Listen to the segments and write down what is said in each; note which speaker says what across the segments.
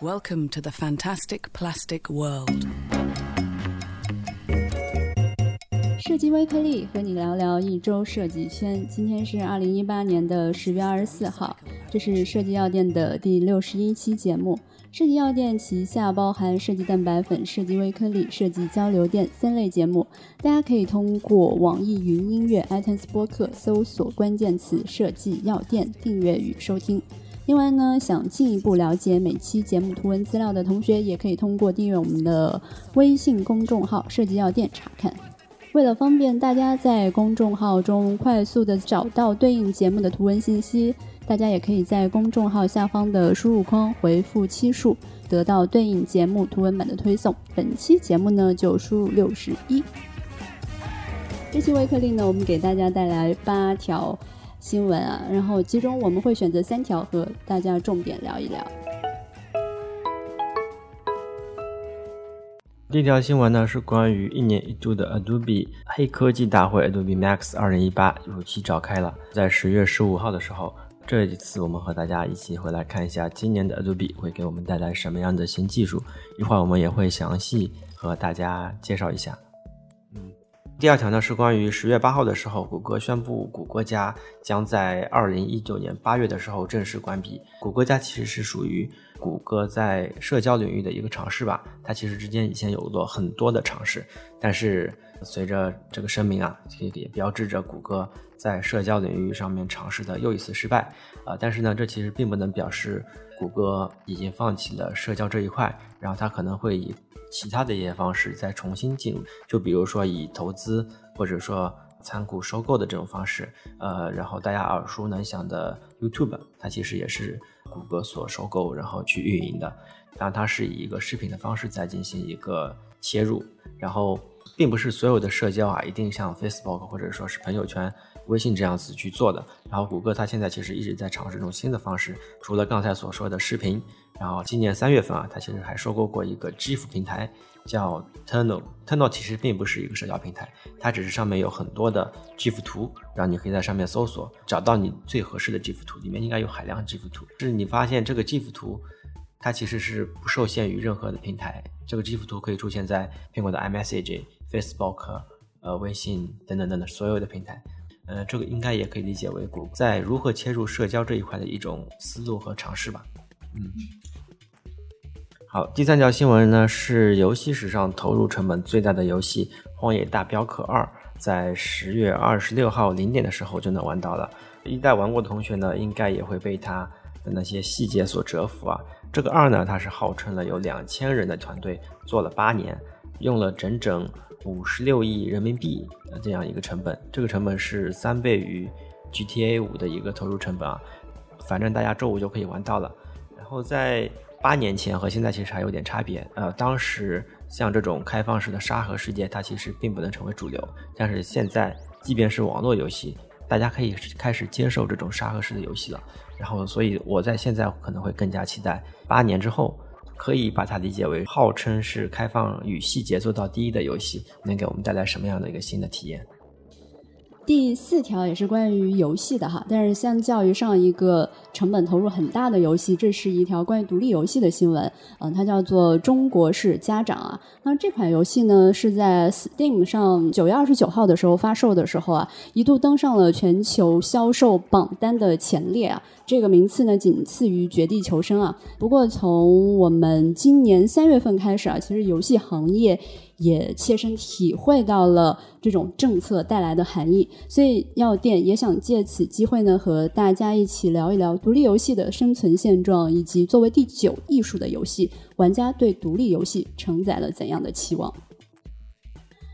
Speaker 1: Welcome to the fantastic plastic world.
Speaker 2: 设计微颗粒和你聊聊一周设计圈。今天是二零一八年的十月二十四号，这是设计药店的第六十一期节目。设计药店旗下包含设计蛋白粉、设计微颗粒、设计交流电三类节目，大家可以通过网易云音乐、iTunes 播客搜索关键词“设计药店”订阅与收听。另外呢，想进一步了解每期节目图文资料的同学，也可以通过订阅我们的微信公众号“设计药店”查看。为了方便大家在公众号中快速的找到对应节目的图文信息，大家也可以在公众号下方的输入框回复期数，得到对应节目图文版的推送。本期节目呢，就输入六十一。这期微课令呢，我们给大家带来八条新闻啊，然后其中我们会选择三条和大家重点聊一聊。
Speaker 3: 第一条新闻呢是关于一年一度的 Adobe 黑科技大会 Adobe Max 2018如期召开了，在十月十五号的时候，这一次我们和大家一起回来看一下今年的 Adobe 会给我们带来什么样的新技术，一会儿我们也会详细和大家介绍一下。第二条呢是关于十月八号的时候，谷歌宣布谷歌家将在二零一九年八月的时候正式关闭。谷歌家其实是属于。谷歌在社交领域的一个尝试吧，它其实之间以前有过很多的尝试，但是随着这个声明啊，也也标志着谷歌在社交领域上面尝试的又一次失败啊。但是呢，这其实并不能表示谷歌已经放弃了社交这一块，然后它可能会以其他的一些方式再重新进入，就比如说以投资或者说。参股收购的这种方式，呃，然后大家耳熟能详的 YouTube，它其实也是谷歌所收购，然后去运营的。当然，它是以一个视频的方式在进行一个切入，然后并不是所有的社交啊，一定像 Facebook 或者说是朋友圈、微信这样子去做的。然后，谷歌它现在其实一直在尝试一种新的方式，除了刚才所说的视频，然后今年三月份啊，它其实还收购过一个 GIF 平台。叫 Tunnel，Tunnel 其实并不是一个社交平台，它只是上面有很多的 GIF 图，然后你可以在上面搜索，找到你最合适的 GIF 图，里面应该有海量 GIF 图。是你发现这个 GIF 图，它其实是不受限于任何的平台，这个 GIF 图可以出现在苹果的 iMessage、Facebook、呃微信等等等等所有的平台。呃，这个应该也可以理解为谷在如何切入社交这一块的一种思路和尝试吧。嗯。好，第三条新闻呢是游戏史上投入成本最大的游戏《荒野大镖客二》在十月二十六号零点的时候就能玩到了。一代玩过的同学呢，应该也会被它的那些细节所折服啊。这个二呢，它是号称了有两千人的团队做了八年，用了整整五十六亿人民币的这样一个成本，这个成本是三倍于 GTA 五的一个投入成本啊。反正大家周五就可以玩到了，然后在。八年前和现在其实还有点差别。呃，当时像这种开放式的沙盒世界，它其实并不能成为主流。但是现在，即便是网络游戏，大家可以开始接受这种沙盒式的游戏了。然后，所以我在现在可能会更加期待八年之后，可以把它理解为号称是开放与细节做到第一的游戏，能给我们带来什么样的一个新的体验。
Speaker 2: 第四条也是关于游戏的哈，但是相较于上一个成本投入很大的游戏，这是一条关于独立游戏的新闻。嗯，它叫做《中国式家长》啊。那这款游戏呢是在 Steam 上九月二十九号的时候发售的时候啊，一度登上了全球销售榜单的前列啊。这个名次呢仅次于《绝地求生》啊。不过从我们今年三月份开始啊，其实游戏行业。也切身体会到了这种政策带来的含义，所以药店也想借此机会呢，和大家一起聊一聊独立游戏的生存现状，以及作为第九艺术的游戏，玩家对独立游戏承载了怎样的期望。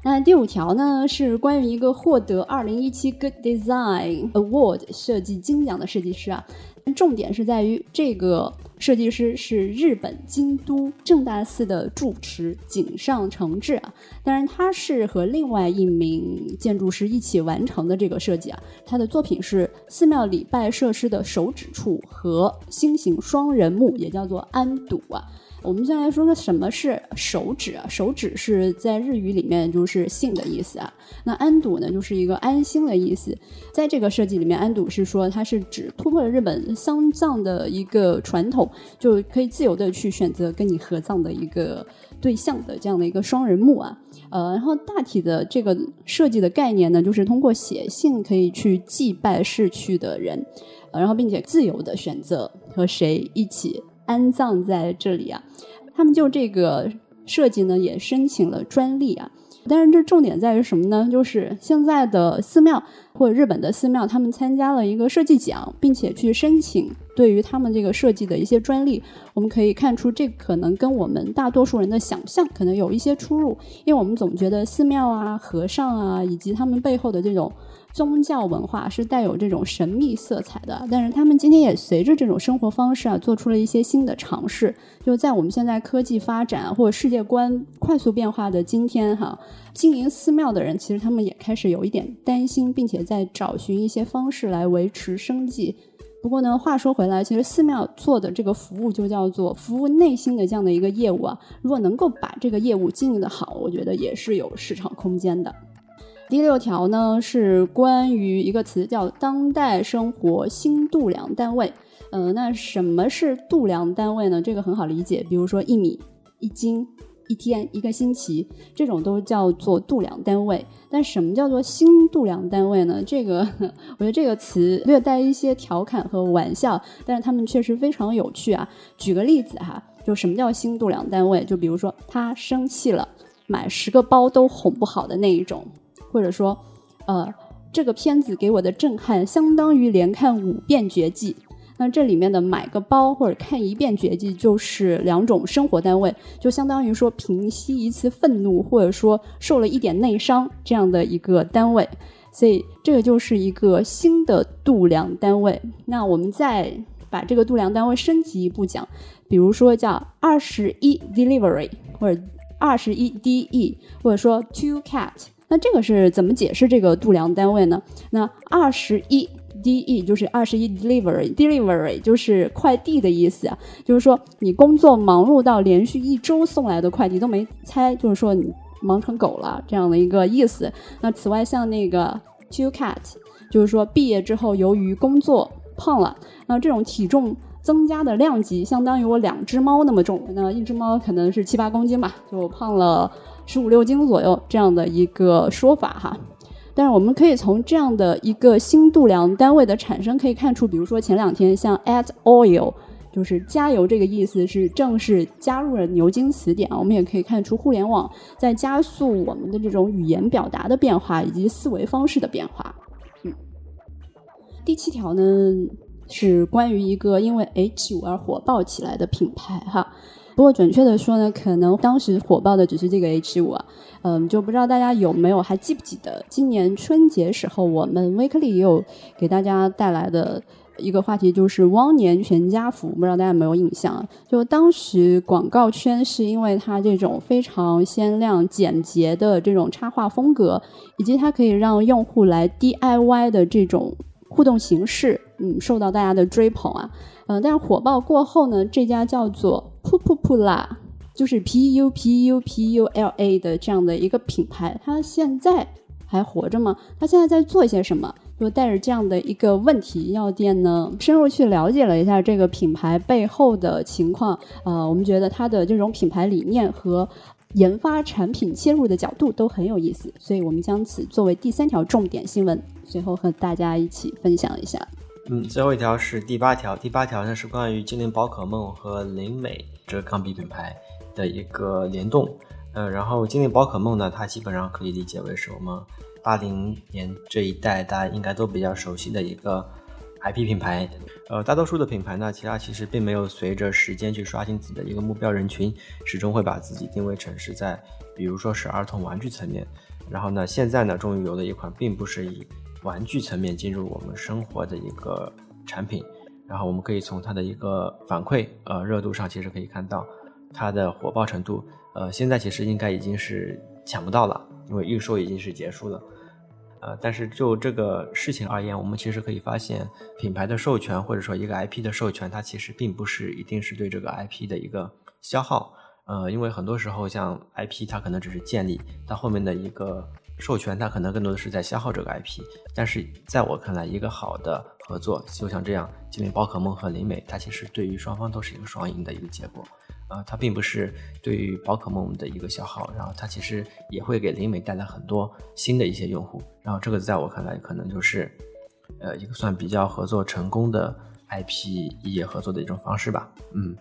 Speaker 2: 那第五条呢，是关于一个获得二零一七 Good Design Award 设计金奖的设计师啊。重点是在于这个设计师是日本京都正大寺的住持井上诚志啊，当然他是和另外一名建筑师一起完成的这个设计啊，他的作品是寺庙礼拜设施的手指处和星形双人墓，也叫做安堵啊。我们先来说说什么是手指啊？手指是在日语里面就是性的意思啊。那安堵呢，就是一个安心的意思。在这个设计里面，安堵是说它是指突破了日本丧葬的一个传统，就可以自由的去选择跟你合葬的一个对象的这样的一个双人墓啊。呃，然后大体的这个设计的概念呢，就是通过写信可以去祭拜逝去的人，然后并且自由的选择和谁一起安葬在这里啊。他们就这个设计呢，也申请了专利啊。但是这重点在于什么呢？就是现在的寺庙或者日本的寺庙，他们参加了一个设计奖，并且去申请对于他们这个设计的一些专利。我们可以看出，这可能跟我们大多数人的想象可能有一些出入，因为我们总觉得寺庙啊、和尚啊，以及他们背后的这种。宗教文化是带有这种神秘色彩的，但是他们今天也随着这种生活方式啊，做出了一些新的尝试。就在我们现在科技发展或者世界观快速变化的今天，哈，经营寺庙的人其实他们也开始有一点担心，并且在找寻一些方式来维持生计。不过呢，话说回来，其实寺庙做的这个服务就叫做服务内心的这样的一个业务啊，如果能够把这个业务经营的好，我觉得也是有市场空间的。第六条呢是关于一个词叫当代生活新度量单位。嗯，那什么是度量单位呢？这个很好理解，比如说一米、一斤、一天、一个星期，这种都叫做度量单位。但什么叫做新度量单位呢？这个我觉得这个词略带一些调侃和玩笑，但是他们确实非常有趣啊。举个例子哈，就什么叫新度量单位？就比如说他生气了，买十个包都哄不好的那一种。或者说，呃，这个片子给我的震撼相当于连看五遍《绝技》。那这里面的买个包或者看一遍《绝技》就是两种生活单位，就相当于说平息一次愤怒，或者说受了一点内伤这样的一个单位。所以这个就是一个新的度量单位。那我们再把这个度量单位升级一步讲，比如说叫二十一 delivery，或者二十一 de，或者说 two cat。那这个是怎么解释这个度量单位呢？那二十一 de 就是二十一 delivery，delivery 就是快递的意思，就是说你工作忙碌到连续一周送来的快递都没拆，就是说你忙成狗了这样的一个意思。那此外像那个 two cat，就是说毕业之后由于工作胖了，那这种体重增加的量级相当于我两只猫那么重，那一只猫可能是七八公斤吧，就胖了。十五六斤左右这样的一个说法哈，但是我们可以从这样的一个新度量单位的产生可以看出，比如说前两天像 add oil 就是加油这个意思是正式加入了牛津词典，我们也可以看出互联网在加速我们的这种语言表达的变化以及思维方式的变化。嗯，第七条呢是关于一个因为 H 五而火爆起来的品牌哈。不过准确的说呢，可能当时火爆的只是这个 H 五啊，嗯，就不知道大家有没有还记不记得，今年春节时候我们 Weekly 也有给大家带来的一个话题，就是汪年全家福，不知道大家有没有印象？就当时广告圈是因为它这种非常鲜亮、简洁的这种插画风格，以及它可以让用户来 DIY 的这种互动形式，嗯，受到大家的追捧啊。嗯，但是火爆过后呢，这家叫做 Pupula，就是 P U P U P U L A 的这样的一个品牌，它现在还活着吗？它现在在做一些什么？就带着这样的一个问题，药店呢深入去了解了一下这个品牌背后的情况。呃，我们觉得它的这种品牌理念和研发产品切入的角度都很有意思，所以我们将此作为第三条重点新闻，最后和大家一起分享一下。
Speaker 3: 嗯，最后一条是第八条。第八条呢是关于精灵宝可梦和灵美这个钢笔品牌的一个联动。呃，然后精灵宝可梦呢，它基本上可以理解为是我们八零年这一代大家应该都比较熟悉的一个 IP 品牌。呃，大多数的品牌呢，其他其实并没有随着时间去刷新自己的一个目标人群，始终会把自己定位成是在，比如说是儿童玩具层面。然后呢，现在呢，终于有了一款并不是以玩具层面进入我们生活的一个产品，然后我们可以从它的一个反馈，呃，热度上其实可以看到它的火爆程度，呃，现在其实应该已经是抢不到了，因为预售已经是结束了，呃，但是就这个事情而言，我们其实可以发现，品牌的授权或者说一个 IP 的授权，它其实并不是一定是对这个 IP 的一个消耗，呃，因为很多时候像 IP 它可能只是建立，它后面的一个。授权它可能更多的是在消耗这个 IP，但是在我看来，一个好的合作，就像这样，今年宝可梦和灵美，它其实对于双方都是一个双赢的一个结果。啊，它并不是对于宝可梦的一个消耗，然后它其实也会给灵美带来很多新的一些用户。然后这个在我看来，可能就是呃一个算比较合作成功的 IP 异业合作的一种方式吧。嗯。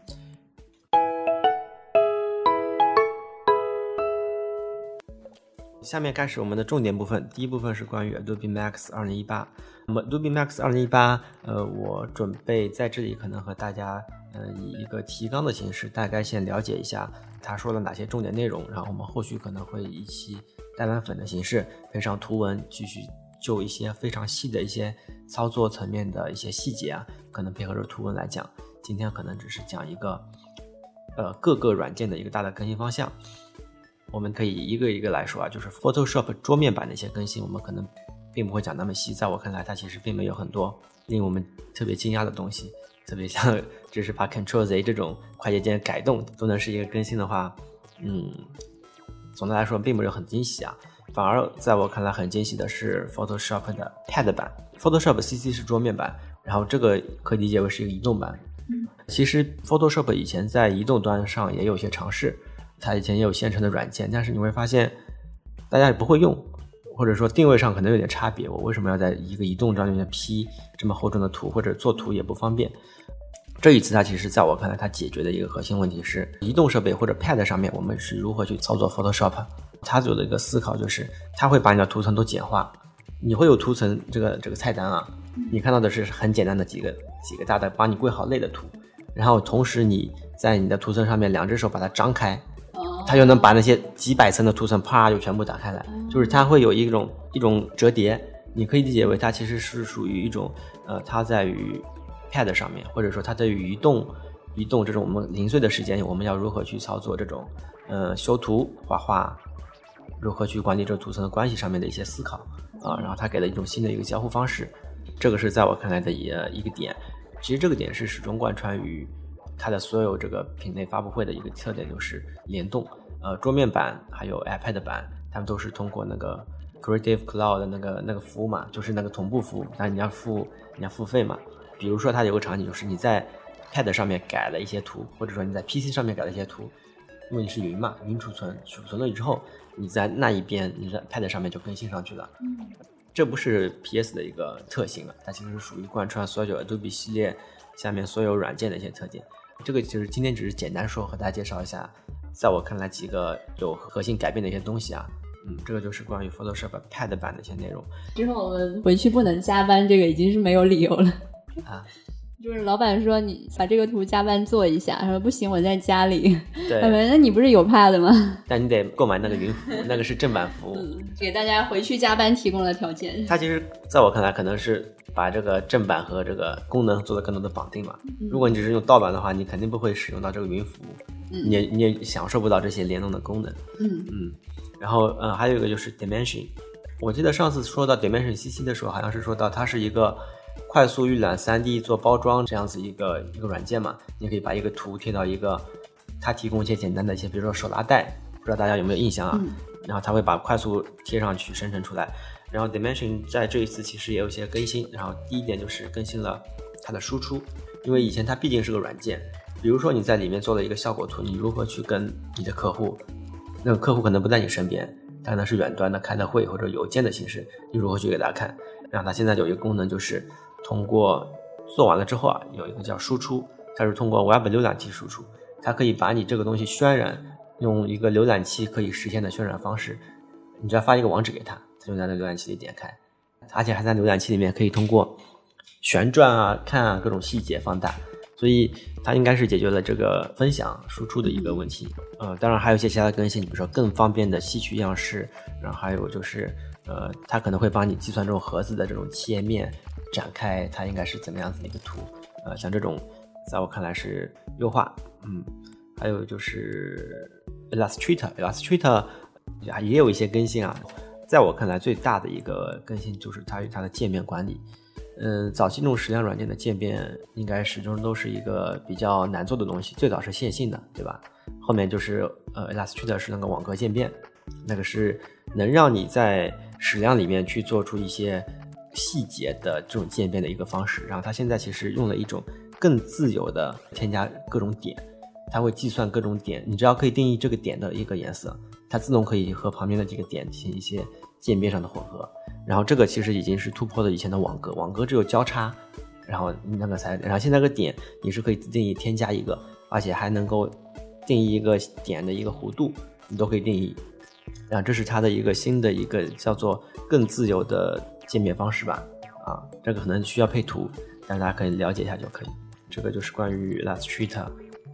Speaker 3: 下面开始我们的重点部分。第一部分是关于 Adobe Max 2018。那么 Adobe Max 2018，呃，我准备在这里可能和大家，呃，以一个提纲的形式，大概先了解一下他说了哪些重点内容，然后我们后续可能会以期带完粉的形式，配上图文，继续就一些非常细的一些操作层面的一些细节啊，可能配合着图文来讲。今天可能只是讲一个，呃，各个软件的一个大的更新方向。我们可以一个一个来说啊，就是 Photoshop 桌面版的一些更新，我们可能并不会讲那么细。在我看来，它其实并没有很多令我们特别惊讶的东西，特别像只是把 Ctrl Z 这种快捷键改动都能是一个更新的话，嗯，总的来说并不是很惊喜啊。反而在我看来很惊喜的是 Photoshop 的 Pad 版，Photoshop CC 是桌面版，然后这个可以理解为是一个移动版。其实 Photoshop 以前在移动端上也有些尝试。它以前也有现成的软件，但是你会发现，大家也不会用，或者说定位上可能有点差别。我为什么要在一个移动端里面 P 这么厚重的图，或者做图也不方便？这一次它其实在我看来，它解决的一个核心问题是，移动设备或者 Pad 上面我们是如何去操作 Photoshop。它做的一个思考就是，它会把你的图层都简化，你会有图层这个这个菜单啊，你看到的是很简单的几个几个大的帮你归好类的图，然后同时你在你的图层上面两只手把它张开。它就能把那些几百层的图层啪就全部打开来，就是它会有一种一种折叠，你可以理解为它其实是属于一种呃，它在于 Pad 上面，或者说它对于移动移动这种我们零碎的时间，我们要如何去操作这种呃修图画画，如何去管理这图层的关系上面的一些思考啊，然后它给了一种新的一个交互方式，这个是在我看来的一一个点，其实这个点是始终贯穿于。它的所有这个品类发布会的一个特点就是联动，呃，桌面版还有 iPad 版，他们都是通过那个 Creative Cloud 的那个那个服务嘛，就是那个同步服务，但你要付你要付费嘛。比如说它有个场景就是你在 Pad 上面改了一些图，或者说你在 PC 上面改了一些图，因为你是云嘛，云储存储存了之后，你在那一边你在 Pad 上面就更新上去了。嗯，这不是 PS 的一个特性了，它其实是属于贯穿所有 Adobe 系列下面所有软件的一些特点。这个就是今天只是简单说和大家介绍一下，在我看来几个有核心改变的一些东西啊，嗯，这个就是关于 Photoshop Pad 版的一些内容。
Speaker 2: 之后我们回去不能加班，这个已经是没有理由了啊。就是老板说你把这个图加班做一下，他说不行，我在家里。
Speaker 3: 对，
Speaker 2: 那你不是有 Pad 吗？
Speaker 3: 但你得购买那个云服务，那个是正版服务，
Speaker 2: 给大家回去加班提供了条件。
Speaker 3: 它其实在我看来，可能是把这个正版和这个功能做的更多的绑定嘛。如果你只是用盗版的话，你肯定不会使用到这个云服务，你也你也享受不到这些联动的功能。嗯嗯。然后呃，还有一个就是 Dimension，我记得上次说到 Dimension CC 的时候，好像是说到它是一个。快速预览 3D 做包装这样子一个一个软件嘛，你可以把一个图贴到一个，它提供一些简单的一些，比如说手拉带，不知道大家有没有印象啊？然后它会把快速贴上去生成出来。然后 Dimension 在这一次其实也有一些更新。然后第一点就是更新了它的输出，因为以前它毕竟是个软件，比如说你在里面做了一个效果图，你如何去跟你的客户，那个客户可能不在你身边，他可能是远端的开的会或者邮件的形式，你如何去给大家看？然后它现在有一个功能就是。通过做完了之后啊，有一个叫输出，它是通过 Web 浏览器输出，它可以把你这个东西渲染，用一个浏览器可以实现的渲染方式，你只要发一个网址给他，他就在那浏览器里点开，而且还在浏览器里面可以通过旋转啊、看啊各种细节放大，所以它应该是解决了这个分享输出的一个问题。呃，当然还有一些其他的更新，比如说更方便的吸取样式，然后还有就是呃，它可能会帮你计算这种盒子的这种切面。展开它应该是怎么样子的一个图？呃，像这种，在我看来是优化。嗯，还有就是 Illustrator，Illustrator 也也有一些更新啊。在我看来，最大的一个更新就是它与它的界面管理。嗯，早期那种矢量软件的界面应该始终都是一个比较难做的东西，最早是线性的，对吧？后面就是呃，Illustrator 是那个网格渐变，那个是能让你在矢量里面去做出一些。细节的这种渐变的一个方式。然后它现在其实用了一种更自由的添加各种点，它会计算各种点，你只要可以定义这个点的一个颜色，它自动可以和旁边的几个点进行一些渐变上的混合。然后这个其实已经是突破了以前的网格，网格只有交叉，然后那个才，然后现在个点你是可以自定义添加一个，而且还能够定义一个点的一个弧度，你都可以定义。然后这是它的一个新的一个叫做更自由的界面方式吧，啊，这个可能需要配图，但大家可以了解一下就可以。这个就是关于 Last Treat，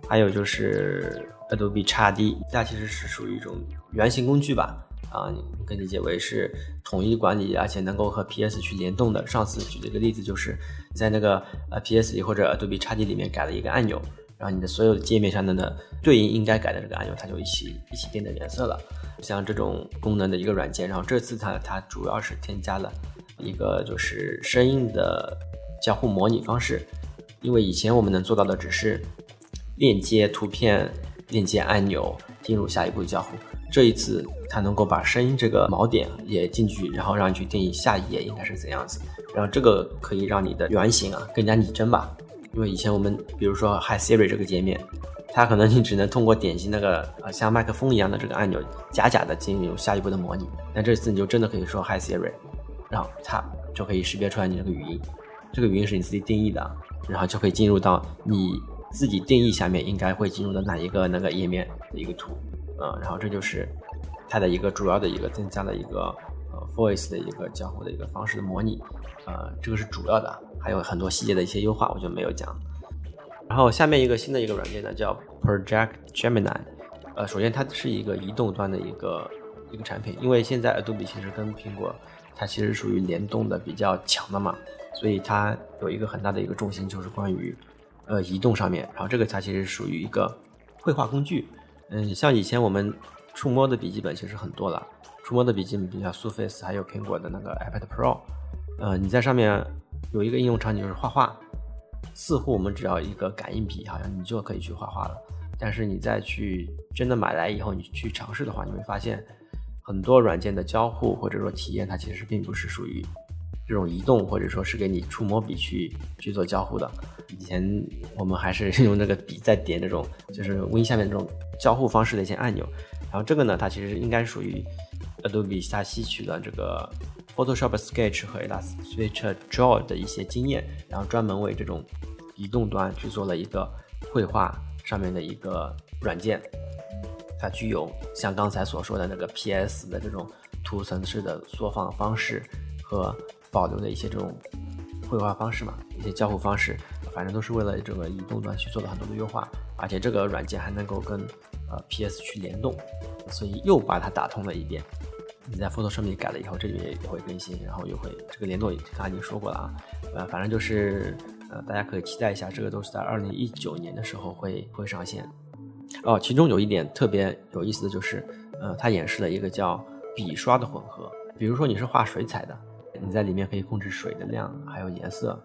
Speaker 3: 还有就是 Adobe XD，它其实是属于一种原型工具吧，啊，你可以理解为是统一管理，而且能够和 PS 去联动的。上次举的一个例子就是在那个呃 PS 里或者 Adobe XD 里面改了一个按钮，然后你的所有界面上的呢对应应该改的这个按钮，它就一起一起变的颜色了。像这种功能的一个软件，然后这次它它主要是添加了一个就是声音的交互模拟方式，因为以前我们能做到的只是链接图片、链接按钮进入下一步交互，这一次它能够把声音这个锚点也进去，然后让你去定义下一页应该是怎样子，然后这个可以让你的原型啊更加拟真吧，因为以前我们比如说 Hi Siri 这个界面。它可能你只能通过点击那个呃像麦克风一样的这个按钮，假假的进入下一步的模拟。但这次你就真的可以说 Hi Siri，然后它就可以识别出来你这个语音，这个语音是你自己定义的，然后就可以进入到你自己定义下面应该会进入的哪一个那个页面的一个图，嗯，然后这就是它的一个主要的一个增加的一个呃 Voice 的一个交互的一个方式的模拟，呃，这个是主要的，还有很多细节的一些优化我就没有讲。然后下面一个新的一个软件呢，叫 Project Gemini。呃，首先它是一个移动端的一个一个产品，因为现在 Adobe 其实跟苹果它其实属于联动的比较强的嘛，所以它有一个很大的一个重心就是关于呃移动上面。然后这个它其实属于一个绘画工具。嗯，像以前我们触摸的笔记本其实很多了，触摸的笔记本比较 Surface，还有苹果的那个 iPad Pro。呃，你在上面有一个应用场景就是画画。似乎我们只要一个感应笔，好像你就可以去画画了。但是你再去真的买来以后，你去尝试的话，你会发现很多软件的交互或者说体验，它其实并不是属于这种移动或者说是给你触摸笔去去做交互的。以前我们还是用那个笔在点这种就是 Win 下面这种交互方式的一些按钮。然后这个呢，它其实应该属于 Adobe 它吸取了这个。Photoshop Sketch 和 Illustrator Draw 的一些经验，然后专门为这种移动端去做了一个绘画上面的一个软件。它具有像刚才所说的那个 PS 的这种图层式的缩放方式和保留的一些这种绘画方式嘛，一些交互方式，反正都是为了这个移动端去做了很多的优化。而且这个软件还能够跟呃 PS 去联动，所以又把它打通了一遍。你在 Photoshop 里改了以后，这里面也会更新，然后又会这个联动，刚才已经说过了啊，呃，反正就是呃，大家可以期待一下，这个都是在二零一九年的时候会会上线。哦，其中有一点特别有意思的就是，呃，它演示了一个叫笔刷的混合。比如说你是画水彩的，你在里面可以控制水的量还有颜色，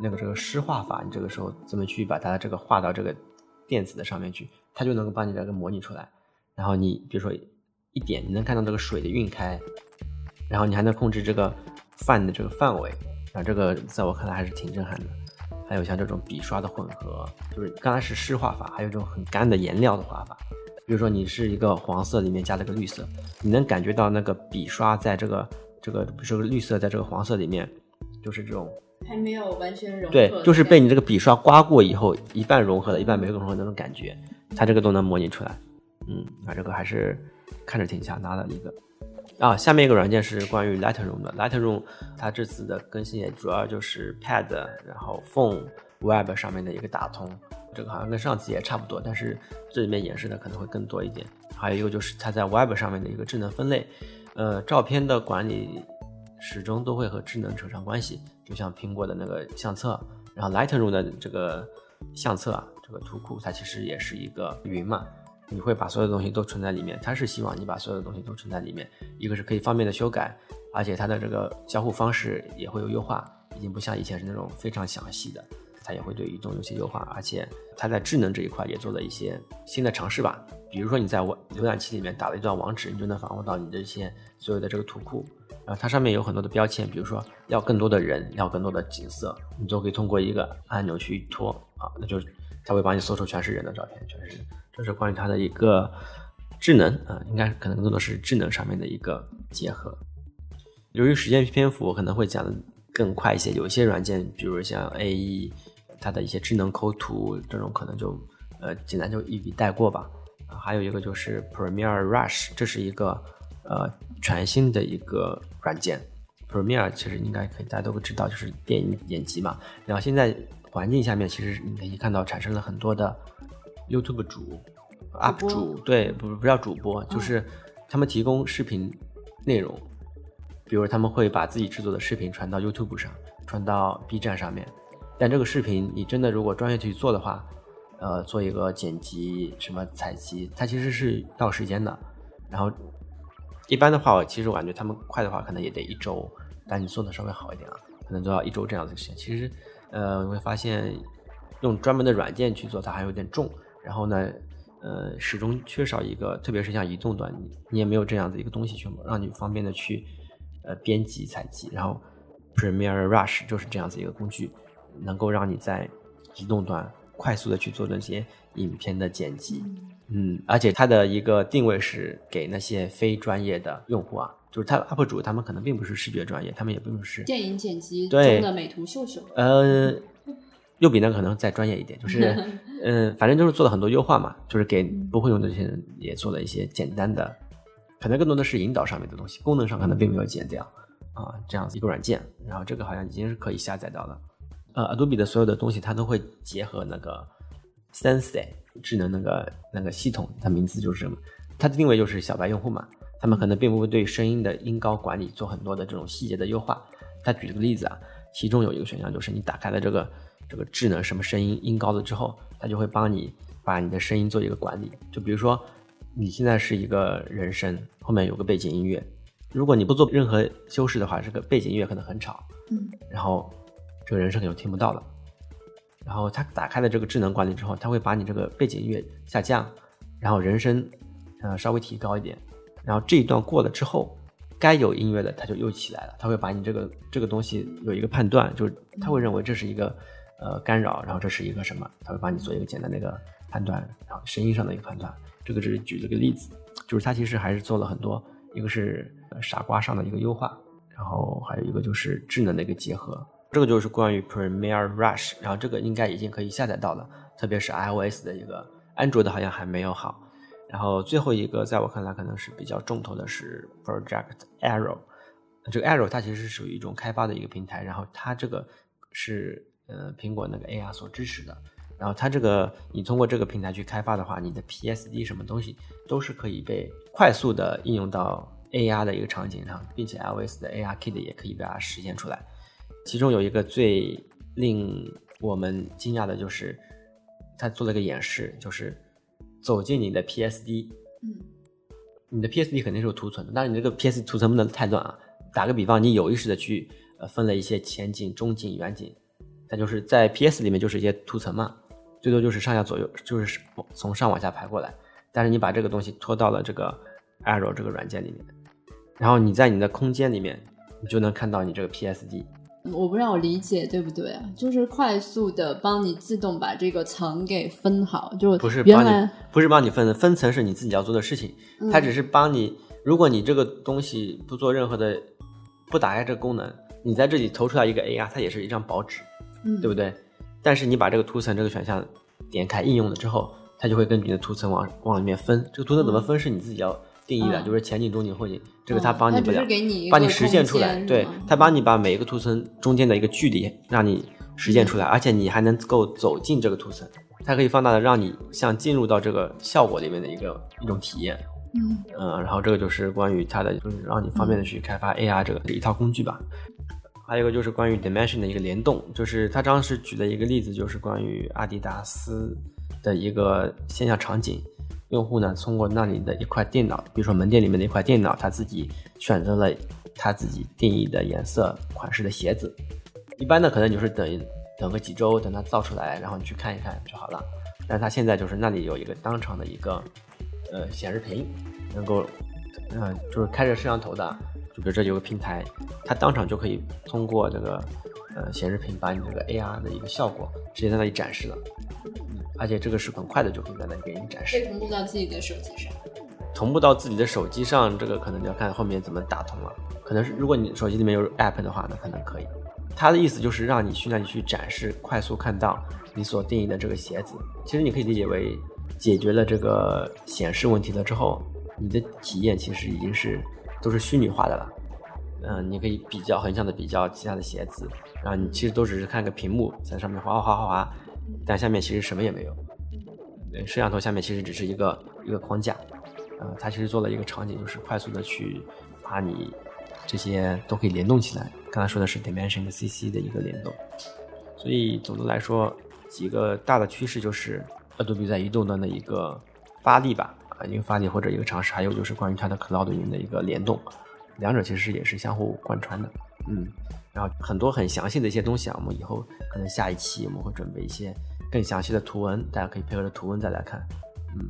Speaker 3: 那个这个湿画法，你这个时候怎么去把它这个画到这个电子的上面去，它就能够帮你这个模拟出来。然后你比如说。一点你能看到这个水的晕开，然后你还能控制这个泛的这个范围，啊，这个在我看来还是挺震撼的。还有像这种笔刷的混合，就是刚才是湿画法，还有这种很干的颜料的画法。比如说你是一个黄色里面加了个绿色，你能感觉到那个笔刷在这个这个，比如说绿色在这个黄色里面，就是这种
Speaker 2: 还没有完全融合。
Speaker 3: 对，就是被你这个笔刷刮过以后，一半融合了，一半没融合那种感觉，它这个都能模拟出来。嗯，啊，这个还是。看着挺像，拿了一个啊，下面一个软件是关于 Lightroom 的。Lightroom 它这次的更新也主要就是 Pad，然后 Phone、Web 上面的一个打通，这个好像跟上次也差不多，但是这里面演示的可能会更多一点。还有一个就是它在 Web 上面的一个智能分类，呃，照片的管理始终都会和智能扯上关系，就像苹果的那个相册，然后 Lightroom 的这个相册啊，这个图库它其实也是一个云嘛。你会把所有东西都存在里面，它是希望你把所有的东西都存在里面。一个是可以方便的修改，而且它的这个交互方式也会有优化，已经不像以前是那种非常详细的，它也会对移动有些优化。而且它在智能这一块也做了一些新的尝试吧，比如说你在浏览器里面打了一段网址，你就能访问到你这些所有的这个图库，然后它上面有很多的标签，比如说要更多的人，要更多的景色，你都可以通过一个按钮去拖啊，那就它会帮你搜出全是人的照片，全是人。这是关于它的一个智能啊，应该可能更多的是智能上面的一个结合。由于时间篇幅，我可能会讲的更快一些。有一些软件，比如像 A E，它的一些智能抠图这种，可能就呃简单就一笔带过吧。还有一个就是 Premiere Rush，这是一个呃全新的一个软件。Premiere 其实应该可以大家都会知道，就是电影剪辑嘛。然后现在环境下面，其实你可以看到产生了很多的 YouTube 主 UP 主，对，不不叫主播，就是他们提供视频内容。比如他们会把自己制作的视频传到 YouTube 上，传到 B 站上面，但这个视频你真的如果专业去做的话，呃，做一个剪辑什么采集，它其实是要时间的。然后一般的话，我其实我感觉他们快的话可能也得一周，但你做的稍微好一点啊，可能都要一周这样子时间。其实，呃，你会发现用专门的软件去做它还有点重，然后呢，呃，始终缺少一个，特别是像移动端，你你也没有这样子一个东西去让你方便的去。呃，编辑采集，然后 Premiere Rush 就是这样子一个工具，能够让你在移动端快速的去做那些影片的剪辑，嗯，而且它的一个定位是给那些非专业的用户啊，就是他 UP 主他们可能并不是视觉专业，他们也并不是
Speaker 2: 电影剪辑中的美图秀秀，
Speaker 3: 呃，又比那可能再专业一点，就是，嗯，反正就是做了很多优化嘛，就是给不会用的这些人也做了一些简单的。可能更多的是引导上面的东西，功能上可能并没有减掉啊，这样子一个软件，然后这个好像已经是可以下载到了。呃，Adobe 的所有的东西它都会结合那个 Sensei 智能那个那个系统，它名字就是什么？它的定位就是小白用户嘛，他们可能并不会对声音的音高管理做很多的这种细节的优化。他举了个例子啊，其中有一个选项就是你打开了这个这个智能什么声音音高了之后，它就会帮你把你的声音做一个管理，就比如说。你现在是一个人声，后面有个背景音乐，如果你不做任何修饰的话，这个背景音乐可能很吵，
Speaker 2: 嗯，
Speaker 3: 然后这个人声可能听不到了。然后它打开了这个智能管理之后，它会把你这个背景音乐下降，然后人声呃稍微提高一点，然后这一段过了之后，该有音乐的它就又起来了，它会把你这个这个东西有一个判断，就是它会认为这是一个呃干扰，然后这是一个什么，他会帮你做一个简单的一个判断，然后声音上的一个判断。这个只是举了个例子，就是它其实还是做了很多，一个是傻瓜上的一个优化，然后还有一个就是智能的一个结合。这个就是关于 Premiere Rush，然后这个应该已经可以下载到了，特别是 iOS 的一个，安卓的好像还没有好。然后最后一个在我看来可能是比较重头的是 Project Arrow，这个 Arrow 它其实是属于一种开发的一个平台，然后它这个是呃苹果那个 AR 所支持的。然后它这个，你通过这个平台去开发的话，你的 PSD 什么东西都是可以被快速的应用到 AR 的一个场景上，并且 iOS 的 AR Kit 也可以把它实现出来。其中有一个最令我们惊讶的就是，它做了个演示，就是走进你的 PSD，
Speaker 2: 嗯，
Speaker 3: 你的 PSD 肯定是有图存的，但是你这个 PSD 图存不能太乱啊。打个比方，你有意识的去呃分了一些前景、中景、远景，它就是在 PS 里面就是一些图层嘛。最多就是上下左右，就是从上往下排过来。但是你把这个东西拖到了这个 Arrow 这个软件里面，然后你在你的空间里面，你就能看到你这个 PSD。
Speaker 2: 我不知道我理解对不对啊？就是快速的帮你自动把这个层给分好，就
Speaker 3: 不是帮你，不是帮你分的分层是你自己要做的事情，它只是帮你。如果你这个东西不做任何的，不打开这个功能，你在这里投出来一个 AR，它也是一张薄纸，
Speaker 2: 嗯，
Speaker 3: 对不对？但是你把这个图层这个选项点开应用了之后，它就会根据你的图层往往里面分。这个图层怎么分是你自己要定义的，就是前景、中景、后景，这个它帮你不了，帮你实现出来。对，它帮你把每一个图层中间的一个距离让你实现出来，而且你还能够走进这个图层，它可以放大的让你像进入到这个效果里面的一个一种体验。
Speaker 2: 嗯
Speaker 3: 嗯，然后这个就是关于它的，就是让你方便的去开发 AR 这个一套工具吧。还有一个就是关于 Dimension 的一个联动，就是他当时举的一个例子，就是关于阿迪达斯的一个线下场景，用户呢通过那里的一块电脑，比如说门店里面的一块电脑，他自己选择了他自己定义的颜色款式的鞋子，一般的可能就是等等个几周，等它造出来，然后你去看一看就好了。但是他现在就是那里有一个当场的一个呃显示屏，能够嗯就是开着摄像头的。就比如这有个平台，它当场就可以通过这个呃显示屏把你这个 AR 的一个效果直接在那里展示了，嗯，而且这个是很快的就可以在那里给你展示。
Speaker 2: 同步到自己的手机上。
Speaker 3: 同步到自己的手机上，这个可能要看后面怎么打通了。可能是如果你手机里面有 App 的话，那可能可以。它的意思就是让你去那里去展示，快速看到你所定义的这个鞋子。其实你可以理解为解决了这个显示问题了之后，你的体验其实已经是都是虚拟化的了。嗯，你可以比较横向的比较其他的鞋子，然后你其实都只是看个屏幕在上面滑滑滑滑滑，但下面其实什么也没有。对摄像头下面其实只是一个一个框架。呃，它其实做了一个场景，就是快速的去把你这些都可以联动起来。刚才说的是 Dimension 的 CC 的一个联动，所以总的来说，几个大的趋势就是 Adobe 在移动端的一个发力吧，一个发力或者一个尝试，还有就是关于它的 Cloud 云的一个联动，两者其实也是相互贯穿的，嗯，然后很多很详细的一些东西啊，我们以后可能下一期我们会准备一些更详细的图文，大家可以配合着图文再来看，嗯。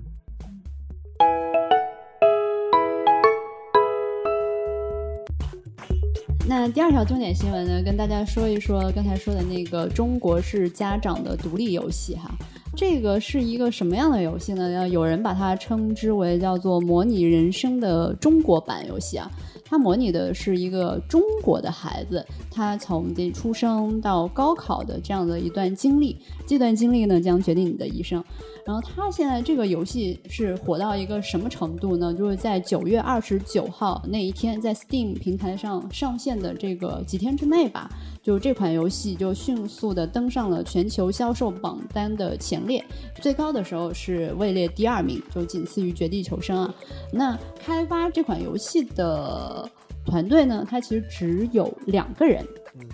Speaker 2: 那第二条重点新闻呢，跟大家说一说刚才说的那个中国式家长的独立游戏哈，这个是一个什么样的游戏呢？要有人把它称之为叫做模拟人生的中国版游戏啊。它模拟的是一个中国的孩子，他从这出生到高考的这样的一段经历，这段经历呢将决定你的一生。然后他现在这个游戏是火到一个什么程度呢？就是在九月二十九号那一天，在 Steam 平台上上线的这个几天之内吧，就这款游戏就迅速的登上了全球销售榜单的前列，最高的时候是位列第二名，就仅次于《绝地求生》啊。那开发这款游戏的。团队呢，它其实只有两个人，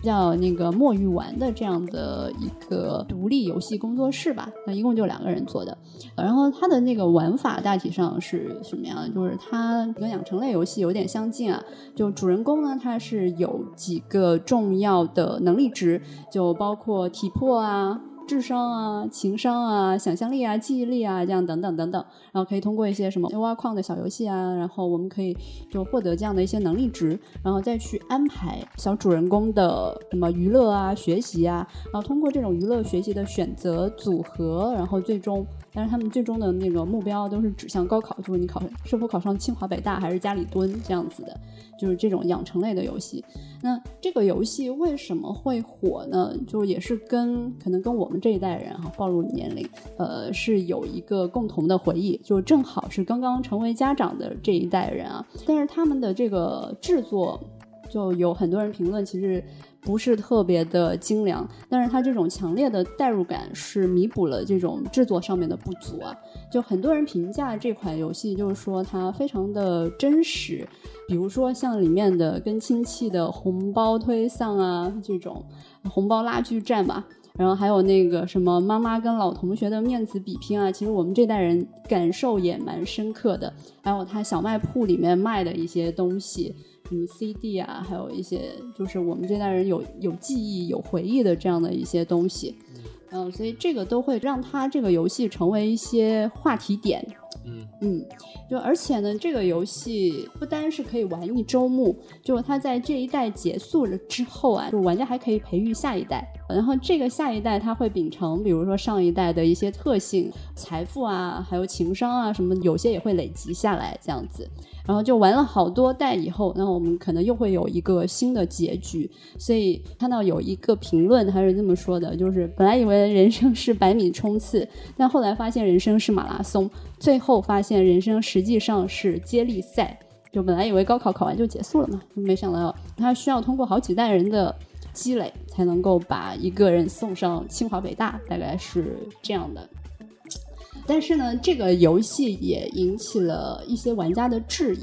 Speaker 2: 叫那个墨玉丸的这样的一个独立游戏工作室吧。那一共就两个人做的。然后它的那个玩法大体上是什么样的？就是它跟养成类游戏有点相近啊。就主人公呢，他是有几个重要的能力值，就包括体魄啊。智商啊，情商啊，想象力啊，记忆力啊，这样等等等等，然后可以通过一些什么挖矿的小游戏啊，然后我们可以就获得这样的一些能力值，然后再去安排小主人公的什么娱乐啊、学习啊，然后通过这种娱乐学习的选择组合，然后最终。但是他们最终的那个目标都是指向高考，就是你考是否考上清华北大还是家里蹲这样子的，就是这种养成类的游戏。那这个游戏为什么会火呢？就也是跟可能跟我这一代人哈暴露年龄，呃，是有一个共同的回忆，就正好是刚刚成为家长的这一代人啊。但是他们的这个制作，就有很多人评论，其实。不是特别的精良，但是它这种强烈的代入感是弥补了这种制作上面的不足啊。就很多人评价这款游戏，就是说它非常的真实，比如说像里面的跟亲戚的红包推搡啊，这种红包拉锯战吧，然后还有那个什么妈妈跟老同学的面子比拼啊，其实我们这代人感受也蛮深刻的。还有他小卖铺里面卖的一些东西。什么 CD 啊，还有一些就是我们这代人有有记忆、有回忆的这样的一些东西，嗯，所以这个都会让他这个游戏成为一些话题点。嗯嗯，就而且呢，这个游戏不单是可以玩一周目，就是它在这一代结束了之后啊，就玩家还可以培育下一代，然后这个下一代他会秉承，比如说上一代的一些特性，财富啊，还有情商啊什么，有些也会累积下来这样子。然后就玩了好多代以后，那我们可能又会有一个新的结局。所以看到有一个评论，他是这么说的：，就是本来以为人生是百米冲刺，但后来发现人生是马拉松，最后发现人生实际上是接力赛。就本来以为高考考完就结束了嘛，没想到他需要通过好几代人的积累，才能够把一个人送上清华北大，大概是这样的。但是呢，这个游戏也引起了一些玩家的质疑，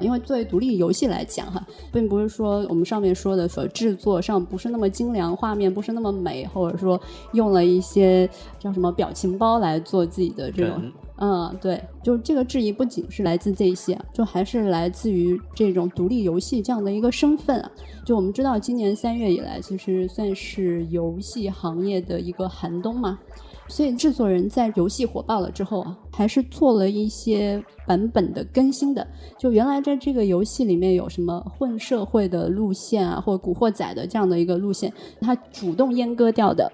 Speaker 2: 因为作为独立游戏来讲，哈，并不是说我们上面说的说制作上不是那么精良，画面不是那么美，或者说用了一些叫什么表情包来做自己的这种，嗯，对，就是这个质疑不仅是来自这些，就还是来自于这种独立游戏这样的一个身份啊。就我们知道，今年三月以来，其实算是游戏行业的一个寒冬嘛。所以制作人在游戏火爆了之后啊，还是做了一些版本的更新的。就原来在这个游戏里面有什么混社会的路线啊，或古惑仔的这样的一个路线，他主动阉割掉的。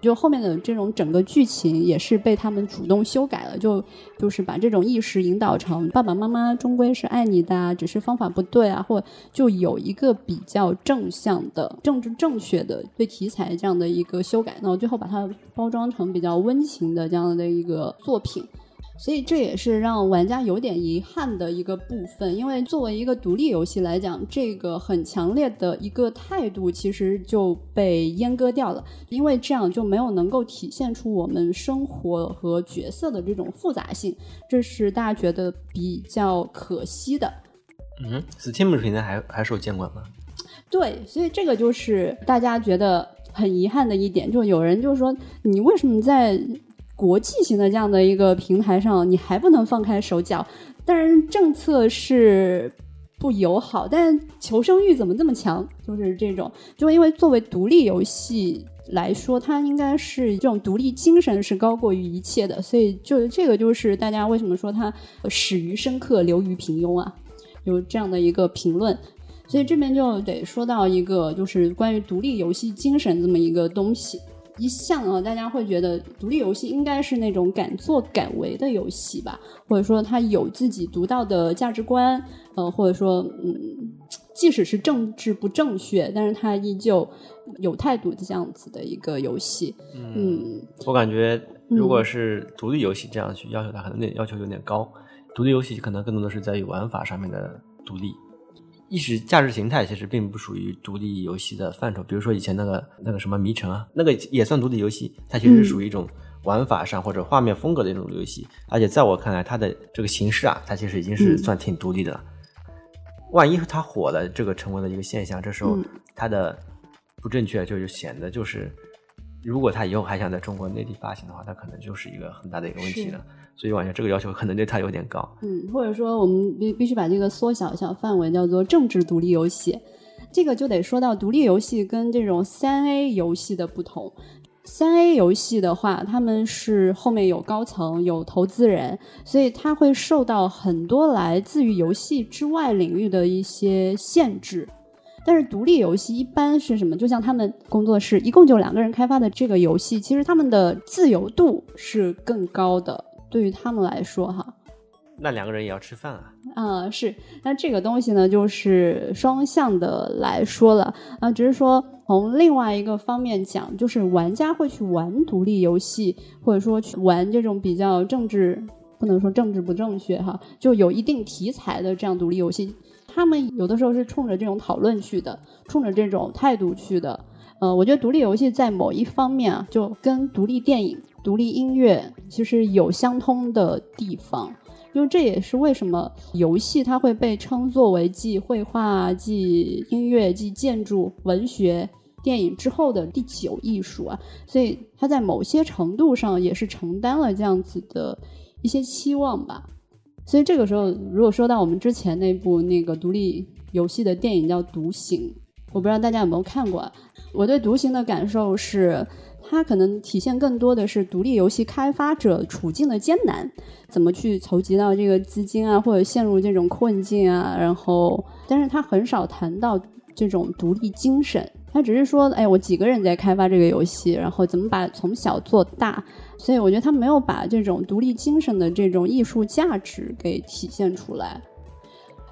Speaker 2: 就后面的这种整个剧情也是被他们主动修改了，就就是把这种意识引导成爸爸妈妈终归是爱你的，啊只是方法不对啊，或就有一个比较正向的政治正确的对题材这样的一个修改，那我最后把它包装成比较温情的这样的一个作品。所以这也是让玩家有点遗憾的一个部分，因为作为一个独立游戏来讲，这个很强烈的一个态度其实就被阉割掉了，因为这样就没有能够体现出我们生活和角色的这种复杂性，这是大家觉得比较可惜的。
Speaker 3: 嗯，Steam 平台还还受监管吗？
Speaker 2: 对，所以这个就是大家觉得很遗憾的一点，就有人就说你为什么在。国际型的这样的一个平台上，你还不能放开手脚。但是政策是不友好，但求生欲怎么这么强？就是这种，就因为作为独立游戏来说，它应该是这种独立精神是高过于一切的。所以，就这个就是大家为什么说它始于深刻，流于平庸啊？有这样的一个评论。所以这边就得说到一个，就是关于独立游戏精神这么一个东西。一向啊，大家会觉得独立游戏应该是那种敢作敢为的游戏吧，或者说它有自己独到的价值观，呃，或者说，嗯，即使是政治不正确，但是它依旧有态度的这样子的一个游戏。嗯，
Speaker 3: 我感觉如果是独立游戏这样去要求它，可能那要求有点高。独立游戏可能更多的是在于玩法上面的独立。意识价值形态其实并不属于独立游戏的范畴，比如说以前那个那个什么《迷城》啊，那个也算独立游戏，它其实属于一种玩法上或者画面风格的一种游戏，而且在我看来，它的这个形式啊，它其实已经是算挺独立的了。万一它火了，这个成为了一个现象，这时候它的不正确就就显得就是，如果它以后还想在中国内地发行的话，它可能就是一个很大的一个问题了。所以，我觉得这个要求可能对他有点高。
Speaker 2: 嗯，或者说，我们必必须把这个缩小一下范围，叫做政治独立游戏。这个就得说到独立游戏跟这种三 A 游戏的不同。三 A 游戏的话，他们是后面有高层、有投资人，所以他会受到很多来自于游戏之外领域的一些限制。但是独立游戏一般是什么？就像他们工作室一共就两个人开发的这个游戏，其实他们的自由度是更高的。对于他们来说，哈，
Speaker 3: 那两个人也要吃饭啊。
Speaker 2: 啊，是。那这个东西呢，就是双向的来说了啊，只是说从另外一个方面讲，就是玩家会去玩独立游戏，或者说去玩这种比较政治，不能说政治不正确哈，就有一定题材的这样独立游戏，他们有的时候是冲着这种讨论去的，冲着这种态度去的。呃，我觉得独立游戏在某一方面啊，就跟独立电影。独立音乐其实有相通的地方，因为这也是为什么游戏它会被称作为继绘画、继音乐、继建筑、文学、电影之后的第九艺术啊。所以它在某些程度上也是承担了这样子的一些期望吧。所以这个时候，如果说到我们之前那部那个独立游戏的电影叫《独行》，我不知道大家有没有看过。我对《独行》的感受是。它可能体现更多的是独立游戏开发者处境的艰难，怎么去筹集到这个资金啊，或者陷入这种困境啊，然后，但是他很少谈到这种独立精神，他只是说，哎，我几个人在开发这个游戏，然后怎么把从小做大，所以我觉得他没有把这种独立精神的这种艺术价值给体现出来。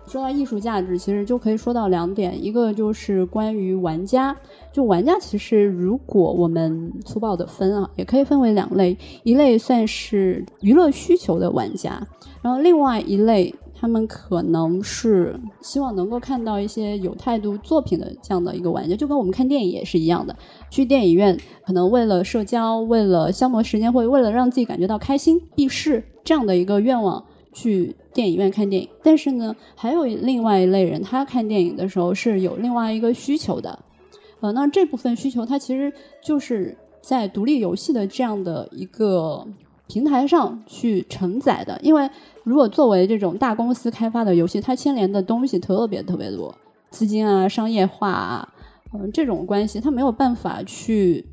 Speaker 2: 说到艺术价值，其实就可以说到两点，一个就是关于玩家，就玩家其实如果我们粗暴的分啊，也可以分为两类，一类算是娱乐需求的玩家，然后另外一类他们可能是希望能够看到一些有态度作品的这样的一个玩家，就跟我们看电影也是一样的，去电影院可能为了社交，为了消磨时间，或者为了让自己感觉到开心、避世这样的一个愿望。去电影院看电影，但是呢，还有另外一类人，他看电影的时候是有另外一个需求的，呃，那这部分需求，它其实就是在独立游戏的这样的一个平台上去承载的。因为如果作为这种大公司开发的游戏，它牵连的东西特别特别多，资金啊、商业化啊，嗯，这种关系，它没有办法去，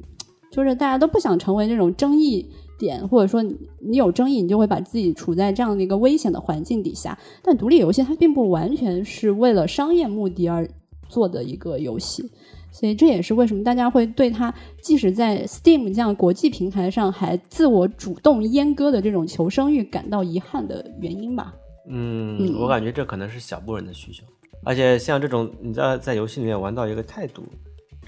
Speaker 2: 就是大家都不想成为这种争议点，或者说你你有争议，你就会把自己处在这样的一个危险的环境底下。但独立游戏它并不完全是为了商业目的而做的一个游戏，所以这也是为什么大家会对它即使在 Steam 这样国际平台上还自我主动阉割的这种求生欲感到遗憾的原因吧。
Speaker 3: 嗯，我感觉这可能是小部分人的需求，而且像这种你在在游戏里面玩到一个态度，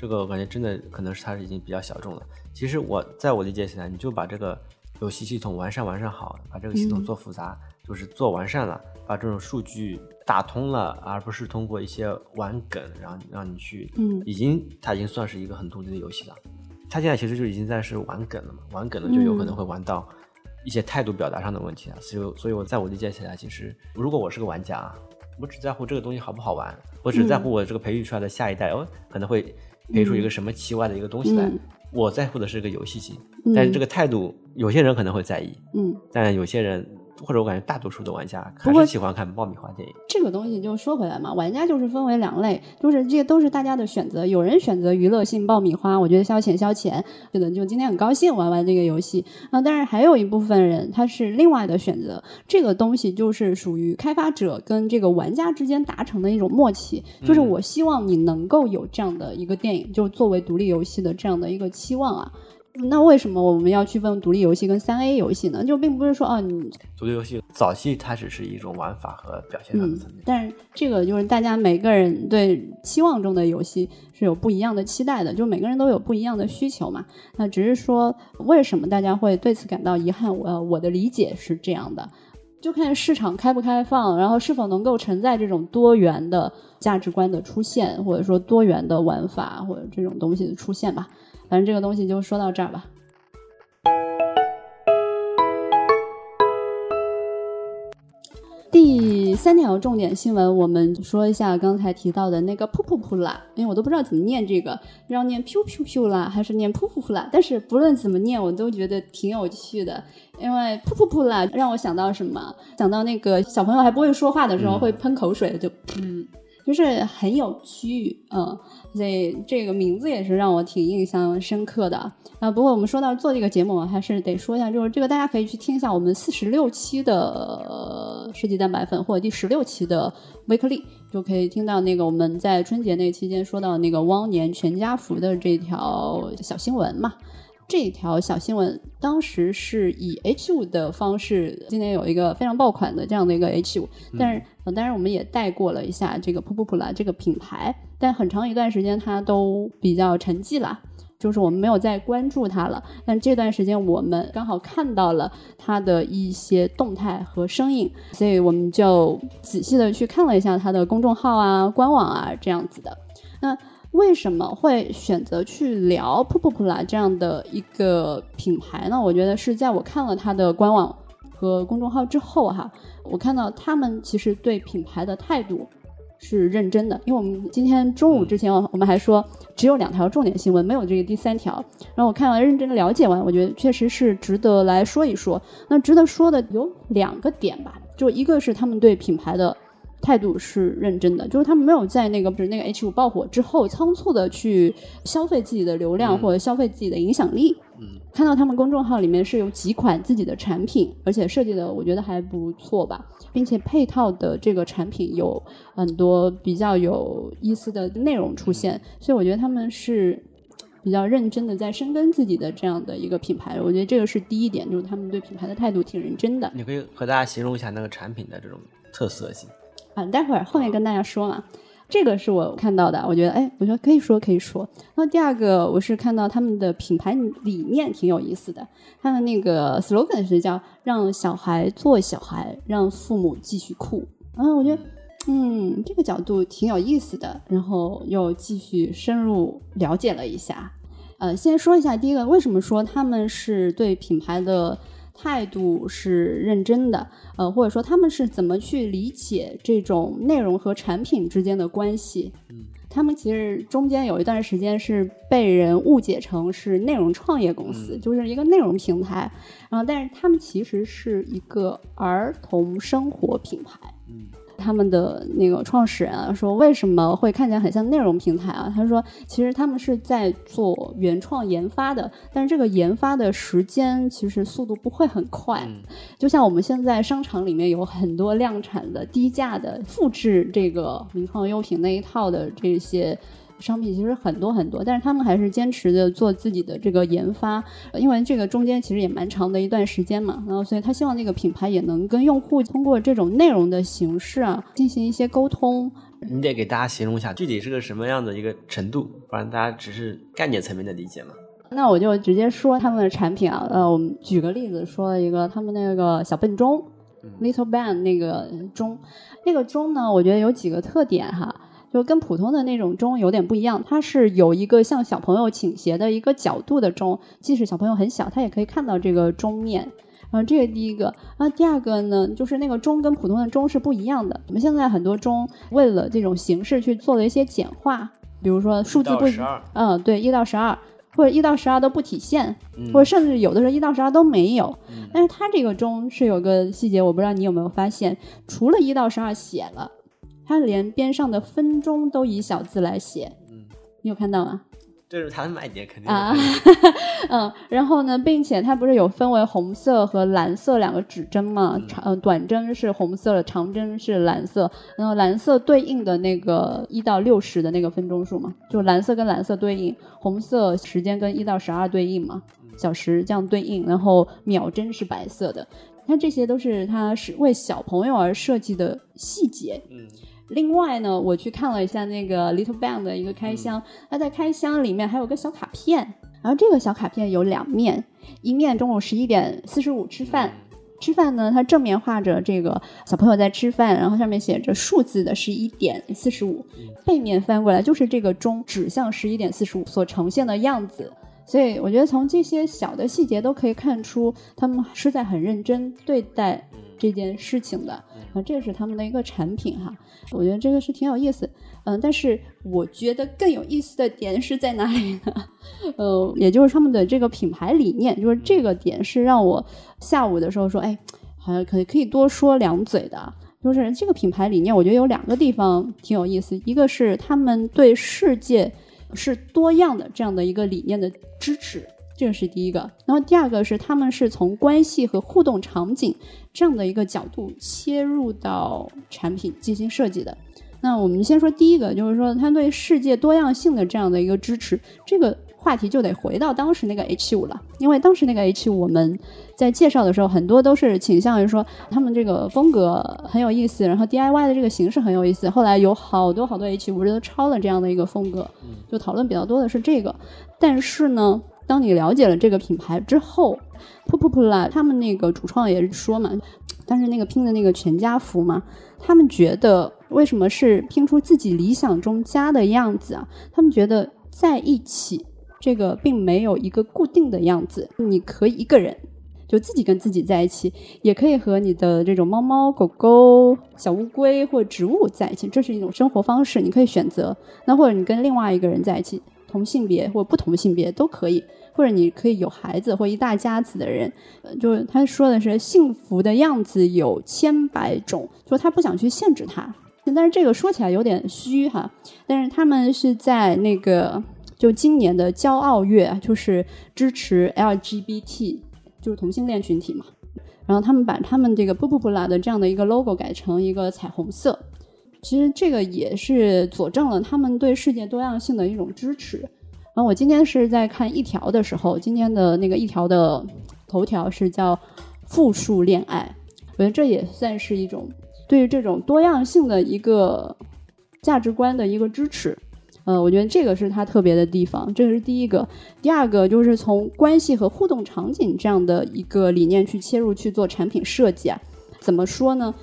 Speaker 3: 这个我感觉真的可能是它是已经比较小众了。其实我在我理解起来，你就把这个游戏系统完善完善好，把这个系统做复杂，就是做完善了，把这种数据打通了，而不是通过一些玩梗，然后让你去，
Speaker 2: 嗯
Speaker 3: 已经它已经算是一个很独立的游戏了。它现在其实就已经在是玩梗了嘛，玩梗了就有可能会玩到一些态度表达上的问题啊。所以，所以我在我理解起来，其实如果我是个玩家啊，我只在乎这个东西好不好玩，我只在乎我这个培育出来的下一代，哦，可能会培育出一个什么奇怪的一个东西来。
Speaker 2: 嗯。
Speaker 3: 我在乎的是个游戏性，
Speaker 2: 嗯
Speaker 3: 但是这个态度，有些人可能会在意，
Speaker 2: 嗯，
Speaker 3: 但有些人或者我感觉大多数的玩家还是喜欢看爆米花电影。
Speaker 2: 这个东西就说回来嘛，玩家就是分为两类，就是这些都是大家的选择。有人选择娱乐性爆米花，我觉得消遣消遣，觉得就今天很高兴玩玩这个游戏啊。但是还有一部分人他是另外的选择，这个东西就是属于开发者跟这个玩家之间达成的一种默契，就是我希望你能够有这样的一个电影，就作为独立游戏的这样的一个期望啊。那为什么我们要区分独立游戏跟三 A 游戏呢？就并不是说哦，你
Speaker 3: 独立游戏早期它只是一种玩法和表现上的
Speaker 2: 嗯
Speaker 3: 层面，，
Speaker 2: 但是这个就是大家每个人对期望中的游戏是有不一样的期待的，就每个人都有不一样的需求嘛。那只是说为什么大家会对此感到遗憾？我我的理解是这样的。就看市场开不开放，然后是否能够承载这种多元的价值观的出现，或者说多元的玩法或者这种东西的出现吧。反正这个东西就说到这儿吧。第三条重点新闻，我们说一下刚才提到的那个噗噗噗啦，因为我都不知道怎么念这个，要念 piu piu piu 啦，还是念噗噗噗啦？但是不论怎么念，我都觉得挺有趣的，因为噗噗噗啦让我想到什么？想到那个小朋友还不会说话的时候
Speaker 3: 嗯
Speaker 2: 会喷口水的，就嗯，就是很有趣，嗯，这这个名字也是让我挺印象深刻的啊。不过我们说到做这个节目，还是得说一下，就是这个大家可以去听一下我们四十六期的世纪蛋白粉或者第十六期的 Weekly，就可以听到那个我们在春节那期间说到那个汪年全家福的这条小新闻嘛。这条小新闻当时是以 H 五的方式，今年有一个非常爆款的这样的一个 H 五，但是呃当然我们也带过了一下这个噗噗噗啦这个品牌，但很长一段时间它都比较沉寂了。就是我们没有再关注它了，但这段时间我们刚好看到了它的一些动态和声音，所以我们就仔细的去看了一下它的公众号啊、官网啊这样子的。那为什么会选择去聊噗噗噗啦这样的一个品牌呢？我觉得是在我看了它的官网和公众号之后哈，我看到他们其实对品牌的态度是认真的。因为我们今天中午之前我们还说只有两条重点新闻，没有这个第三条。然后我看完认真的了解完，我觉得确实是值得来说一说。那值得说的有两个点吧，就一个是他们对品牌的。态度是认真的，就是他们没有在那个不是那个 H 五爆火之后仓促的去消费自己的流量
Speaker 3: 嗯
Speaker 2: 或者消费自己的影响力。
Speaker 3: 嗯，
Speaker 2: 看到他们公众号里面是有几款自己的产品，而且设计的我觉得还不错吧，并且配套的这个产品有很多比较有意思的内容出现，所以我觉得他们是比较认真的在深耕自己的这样的一个品牌。我觉得这个是第一点，就是他们对品牌的态度挺认真的。
Speaker 3: 你可以和大家形容一下那个产品的这种特色性。
Speaker 2: 啊，待会儿后面跟大家说嘛。这个是我看到的，我觉得哎，我觉得可以说可以说。那第二个，我是看到他们的品牌理念挺有意思的，他的那个 slogan 是叫“让小孩做小孩，让父母继续酷”。啊，我觉得嗯，这个角度挺有意思的，然后又继续深入了解了一下。呃，先说一下第一个，为什么说他们是对品牌的态度是认真的？呃，或者说他们是怎么去理解这种内容和产品之间的关系？
Speaker 3: 嗯，
Speaker 2: 他们其实中间有一段时间是被人误解成是内容创业公司，
Speaker 3: 嗯
Speaker 2: 就是一个内容平台，然后但是他们其实是一个儿童生活品牌。
Speaker 3: 嗯
Speaker 2: 他们的那个创始人啊，说为什么会看起来很像内容平台啊？他说，其实他们是在做原创研发的，但是这个研发的时间其实速度不会很快。就像我们现在商场里面有很多量产的低价的复制这个名创优品那一套的这些。商品其实很多很多，但是他们还是坚持的做自己的这个研发，因为这个中间其实也蛮长的一段时间嘛，然后所以他希望那个品牌也能跟用户通过这种内容的形式啊进行一些沟通。
Speaker 3: 你得给大家形容一下具体是个什么样的一个程度，不然大家只是概念层面的理解嘛。
Speaker 2: 那我就直接说他们的产品啊，呃，我们举个例子说一个他们那个小笨钟，Little Band 那个钟，那个钟呢，我觉得有几个特点哈。就跟普通的那种钟有点不一样，它是有一个向小朋友倾斜的一个角度的钟，即使小朋友很小，他也可以看到这个钟面。啊，这个第一个。啊，第二个呢，就是那个钟跟普通的钟是不一样的。我们现在很多钟为了这种形式去做了一些简化，比如说数字不，嗯，对，一到十二，或者一到十二都不体现，或者甚至有的时候一到十二都没有。但是它这个钟是有个细节，我不知道你有没有发现，除了一到十二写了。它连边上的分钟都以小字来写，嗯，你有看到吗？
Speaker 3: 这是它的卖点，肯定
Speaker 2: 啊，嗯，然后呢，并且它不是有分为红色和蓝色两个指针吗？长呃短针是红色的，长针是蓝色，然后蓝色对应的那个一到六十的那个分钟数嘛，就蓝色跟蓝色对应，红色时间跟一到十二对应嘛，小时这样对应，然后秒针是白色的，它这些都是它是为小朋友而设计的细节，嗯。另外呢，我去看了一下那个 Little Bang 的一个开箱，它在开箱里面还有个小卡片，然后这个小卡片有两面，一面中午十一点四十五吃饭，吃饭呢，它正面画着这个小朋友在吃饭，然后上面写着数字的十一点四十五，背面翻过来就是这个钟指向十一点四十五所呈现的样子，所以我觉得从这些小的细节都可以看出，他们是在很认真对待。这件事情的啊，这是他们的一个产品哈，我觉得这个是挺有意思，嗯，但是我觉得更有意思的点是在哪里呢？呃，也就是他们的这个品牌理念，就是这个点是让我下午的时候说，哎，好像可以可以多说两嘴的，就是这个品牌理念，我觉得有两个地方挺有意思，一个是他们对世界是多样的这样的一个理念的支持。这个是第一个，然后第二个是他们是从关系和互动场景这样的一个角度切入到产品进行设计的。那我们先说第一个，就是说它对世界多样性的这样的一个支持，这个话题就得回到当时那个 H 五了，因为当时那个 H 五我们在介绍的时候，很多都是倾向于说他们这个风格很有意思，然后 DIY 的这个形式很有意思。后来有好多好多 H 五都抄了这样的一个风格，就讨论比较多的是这个，但是呢。当你了解了这个品牌之后，噗噗噗啦，他们那个主创也是说嘛，但是那个拼的那个全家福嘛，他们觉得为什么是拼出自己理想中家的样子啊？他们觉得在一起这个并没有一个固定的样子，你可以一个人就自己跟自己在一起，也可以和你的这种猫猫狗狗、小乌龟或植物在一起，这是一种生活方式，你可以选择。那或者你跟另外一个人在一起。同性别或不同性别都可以，或者你可以有孩子或一大家子的人，就是他说的是幸福的样子有千百种，说他不想去限制他，但是这个说起来有点虚哈。但是他们是在那个就今年的骄傲月，就是支持 LGBT，就是同性恋群体嘛。然后他们把他们这个布布布拉的这样的一个 logo 改成一个彩虹色。其实这个也是佐证了他们对世界多样性的一种支持。然后我今天是在看一条的时候，今天的那个一条的头条是叫“复数恋爱”，我觉得这也算是一种对于这种多样性的一个价值观的一个支持。呃，我觉得这个是它特别的地方，这是第一个。第二个就是从关系和互动场景这样的一个理念去切入去做产品设计啊。怎么说呢？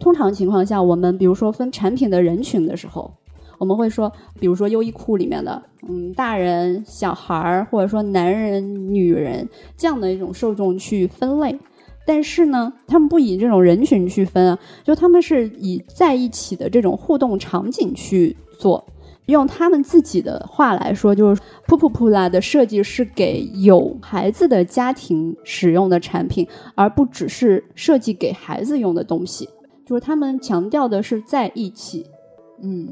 Speaker 2: 通常情况下，我们比如说分产品的人群的时候，我们会说，比如说优衣库里面的，嗯，大人、小孩儿，或者说男人、女人这样的一种受众去分类。但是呢，他们不以这种人群去分啊，就他们是以在一起的这种互动场景去做。用他们自己的话来说，就是噗噗噗啦的设计是给有孩子的家庭使用的产品，而不只是设计给孩子用的东西。就是他们强调的是在一起。嗯，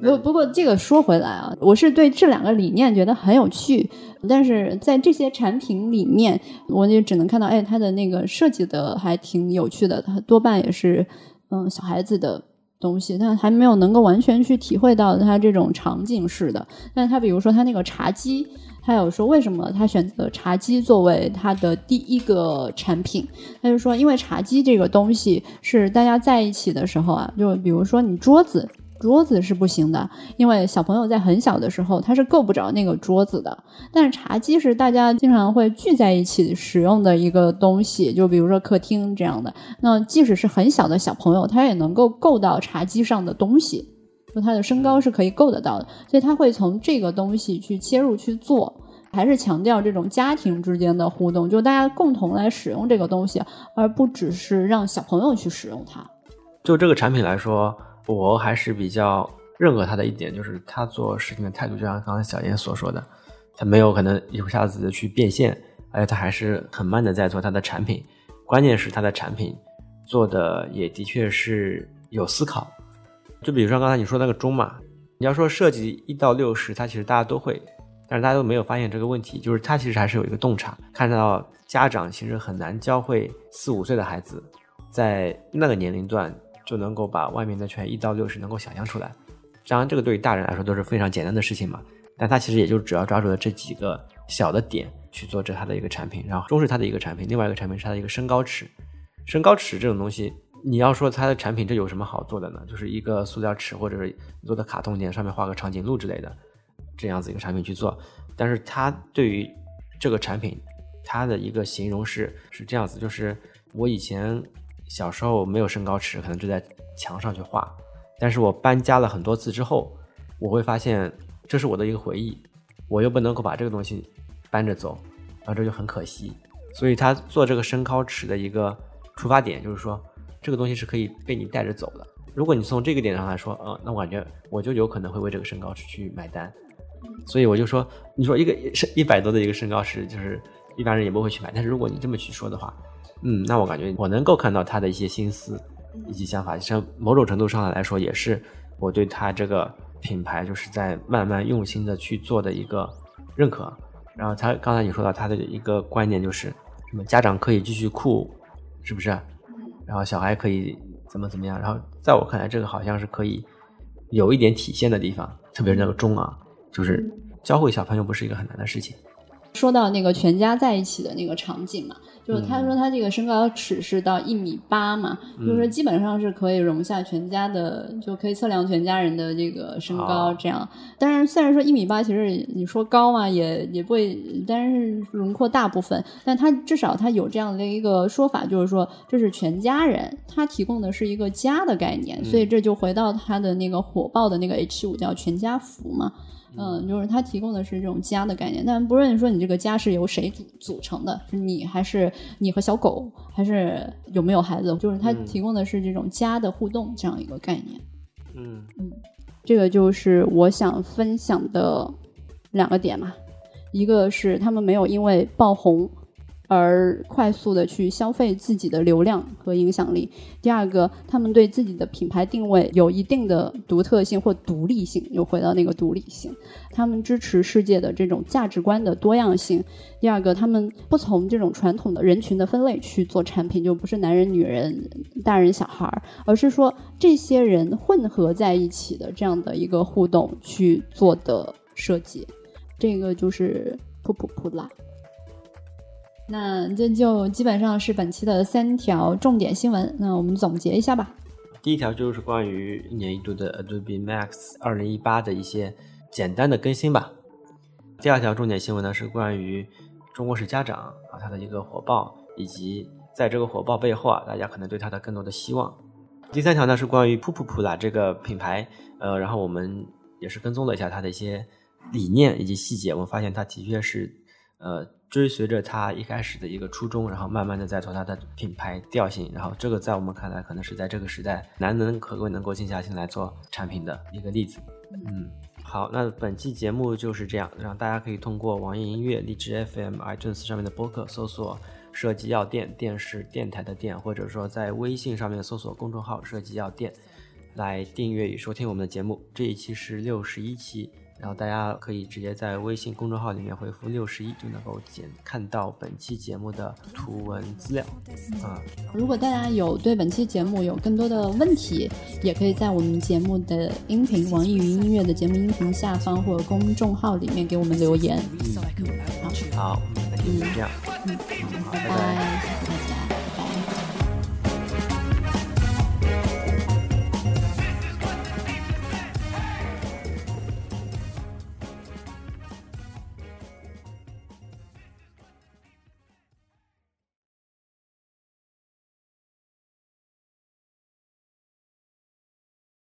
Speaker 2: 不不过这个说回来啊，我是对这两个理念觉得很有趣，但是在这些产品里面，我也只能看到，哎，它的那个设计的还挺有趣的，它多半也是嗯小孩子的东西，但还没有能够完全去体会到它这种场景式的。但它比如说它那个茶几，他有说为什么他选择茶几作为他的第一个产品，他就说因为茶几这个东西是大家在一起的时候啊，就比如说你桌子。桌子是不行的，因为小朋友在很小的时候他是够不着那个桌子的。但是茶几是大家经常会聚在一起使用的一个东西，就比如说客厅这样的。那即使是很小的小朋友，他也能够够到茶几上的东西，就他的身高是可以够得到的。所以他会从这个东西去切入去做，还是强调这种家庭之间的互动，就大家共同来使用这个东西，而不只是让小朋友去使用它。
Speaker 3: 就这个产品来说。我还是比较认可他的一点，就是他做事情的态度，就像刚才小燕所说的，他没有可能一下子去变现，而且他还是很慢的在做他的产品。关键是他的产品做的也的确是有思考。就比如说刚才你说那个钟嘛，你要说设计一到六十，它其实大家都会，但是大家都没有发现这个问题，就是它其实还是有一个洞察。看到家长其实很难教会四五岁的孩子在那个年龄段。就能够把外面的圈一到六十能够想象出来，当然这个对于大人来说都是非常简单的事情嘛。但他其实也就只要抓住了这几个小的点去做这他的一个产品，然后中是他的一个产品，另外一个产品是他的一个身高尺。身高尺这种东西，你要说它的产品这有什么好做的呢？就是一个塑料尺或者是做的卡通点，上面画个长颈鹿之类的这样子一个产品去做。但是它对于这个产品，它的一个形容是是这样子，就是我以前。小时候没有身高尺，可能就在墙上去画。但是我搬家了很多次之后，我会发现这是我的一个回忆，我又不能够把这个东西搬着走，然后这就很可惜。所以他做这个身高尺的一个出发点，就是说这个东西是可以被你带着走的。如果你从这个点上来说，呃，那我感觉我就有可能会为这个身高尺去买单。所以我就说，你说一个身一百多的一个身高是，就是一般人也不会去买。但是如果你这么去说的话，嗯，那我感觉我能够看到他的一些心思以及想法，像某种程度上来说，也是我对他这个品牌就是在慢慢用心的去做的一个认可。然后他刚才你说到他的一个观念就是什么家长可以继续酷，是不是？然后小孩可以怎么怎么样？然后在我看来，这个好像是可以有一点体现的地方，特别是那个钟啊，就是教会小朋友不是一个很难的事情。
Speaker 2: 说到那个全家在一起的那个场景嘛。就是他说他这个身高尺是到一米八嘛，就是说基本上是可以容下全家的，就可以测量全家人的这个身高这样。但是虽然说一米八，其实你说高嘛，也也不会，但是轮廓大部分。但他至少他有这样的一个说法，就是说这是全家人，他提供的是一个家的概念，所以这就回到他的那个火爆的那个 H 五叫全家福嘛。嗯，就是它提供的是这种家的概念，但不论说你这个家是由谁组组成的，是你还是你和小狗，还是有没有孩子，就是它提供的是这种家的互动这样一个概念。
Speaker 3: 嗯
Speaker 2: 嗯，这个就是我想分享的两个点嘛，一个是他们没有因为爆红。而快速的去消费自己的流量和影响力。第二个，他们对自己的品牌定位有一定的独特性或独立性，又回到那个独立性。他们支持世界的这种价值观的多样性。第二个，他们不从这种传统的人群的分类去做产品，就不是男人、女人、大人、小孩，而是说这些人混合在一起的这样的一个互动去做的设计。这个就是噗噗噗啦。那这就基本上是本期的三条重点新闻。那我们总结一下吧。
Speaker 3: 第一条就是关于一年一度的 Adobe Max 二零一八的一些简单的更新吧。第二条重点新闻呢是关于中国式家长啊，它的一个火爆，以及在这个火爆背后啊，大家可能对它的更多的希望。第三条呢是关于噗噗噗啦这个品牌，呃，然后我们也是跟踪了一下它的一些理念以及细节，我们发现它的确是呃。追随着他一开始的一个初衷，然后慢慢的在做他的品牌调性，然后这个在我们看来，可能是在这个时代难能可贵能够静下心来做产品的一个例子。嗯，好，那本期节目就是这样，让大家可以通过网易音乐、荔枝 FM、iTunes 上面的播客搜索设计药店，电视电台的电，或者说在微信上面搜索公众号“设计药店”，来订阅与收听我们的节目。这一期是六十一期。然后大家可以直接在微信公众号里面回复六十一，就能够检看到本期节目的图文资料。啊，
Speaker 2: 如果大家有对本期节目有更多的问题，也可以在我们节目的音频，网易云音乐的节目音频下方或者公众号里面给我们留言。
Speaker 3: 嗯好，好，那就这样，
Speaker 2: 嗯，好拜拜。